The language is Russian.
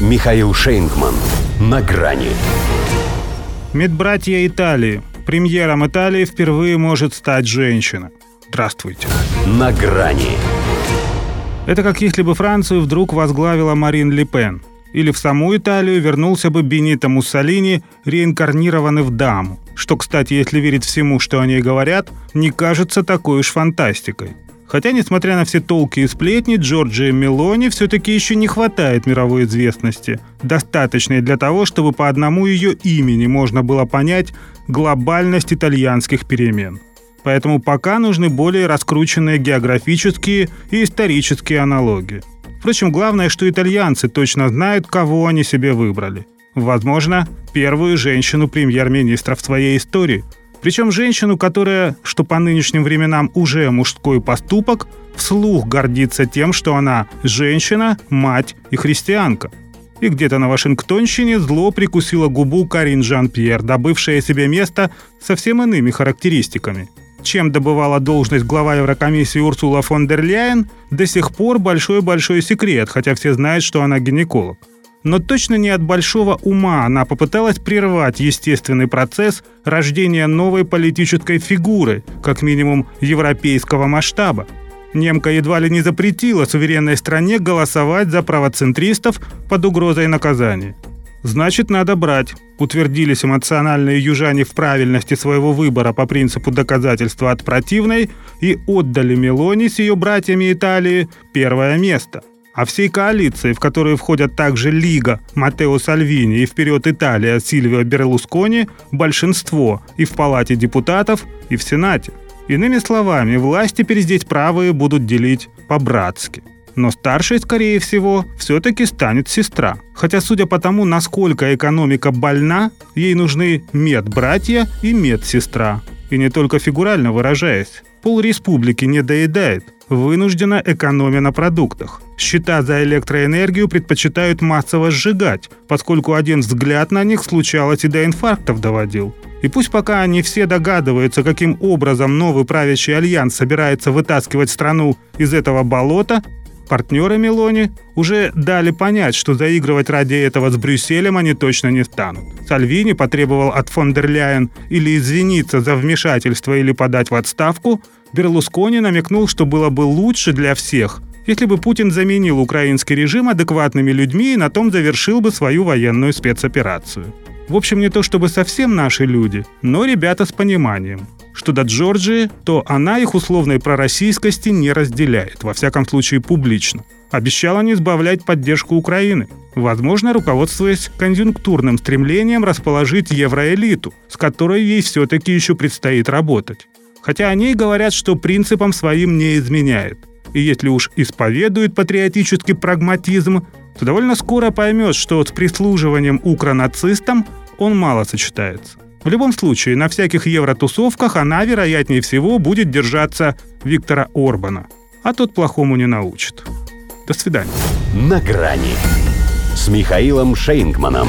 Михаил Шейнгман. На грани. Медбратья Италии. Премьером Италии впервые может стать женщина. Здравствуйте. На грани. Это как если бы Францию вдруг возглавила Марин Ле Пен. Или в саму Италию вернулся бы Бенито Муссолини, реинкарнированный в даму. Что, кстати, если верить всему, что они говорят, не кажется такой уж фантастикой. Хотя, несмотря на все толки и сплетни, Джорджии Мелони все-таки еще не хватает мировой известности, достаточной для того, чтобы по одному ее имени можно было понять глобальность итальянских перемен. Поэтому пока нужны более раскрученные географические и исторические аналогии. Впрочем, главное, что итальянцы точно знают, кого они себе выбрали. Возможно, первую женщину премьер-министра в своей истории. Причем женщину, которая, что по нынешним временам уже мужской поступок, вслух гордится тем, что она женщина, мать и христианка. И где-то на Вашингтонщине зло прикусила губу Карин Жан-Пьер, добывшая себе место совсем иными характеристиками – чем добывала должность глава Еврокомиссии Урсула фон дер Ляйен, до сих пор большой-большой секрет, хотя все знают, что она гинеколог. Но точно не от большого ума она попыталась прервать естественный процесс рождения новой политической фигуры, как минимум европейского масштаба. Немка едва ли не запретила суверенной стране голосовать за правоцентристов под угрозой наказания. Значит, надо брать. Утвердились эмоциональные южане в правильности своего выбора по принципу доказательства от противной и отдали Мелони с ее братьями Италии первое место. А всей коалиции, в которую входят также Лига, Матео Сальвини и «Вперед Италия» Сильвио Берлускони, большинство и в Палате депутатов, и в Сенате. Иными словами, власть теперь здесь правые будут делить по-братски. Но старшей, скорее всего, все-таки станет сестра. Хотя, судя по тому, насколько экономика больна, ей нужны медбратья и медсестра. И не только фигурально выражаясь. Пол республики не доедает, вынуждена экономя на продуктах. Счета за электроэнергию предпочитают массово сжигать, поскольку один взгляд на них случалось и до инфарктов доводил. И пусть пока не все догадываются, каким образом новый правящий альянс собирается вытаскивать страну из этого болота, Партнеры Мелони уже дали понять, что заигрывать ради этого с Брюсселем они точно не станут. Сальвини потребовал от фон дер Ляйен или извиниться за вмешательство или подать в отставку. Берлускони намекнул, что было бы лучше для всех, если бы Путин заменил украинский режим адекватными людьми на том завершил бы свою военную спецоперацию. В общем, не то чтобы совсем наши люди, но ребята с пониманием. Что до Джорджии, то она их условной пророссийскости не разделяет, во всяком случае публично. Обещала не избавлять поддержку Украины, возможно, руководствуясь конъюнктурным стремлением расположить евроэлиту, с которой ей все-таки еще предстоит работать. Хотя о ней говорят, что принципам своим не изменяет. И если уж исповедует патриотический прагматизм, то довольно скоро поймет, что с прислуживанием укронацистам он мало сочетается. В любом случае, на всяких евротусовках она, вероятнее всего, будет держаться Виктора Орбана. А тот плохому не научит. До свидания. На грани с Михаилом Шейнгманом.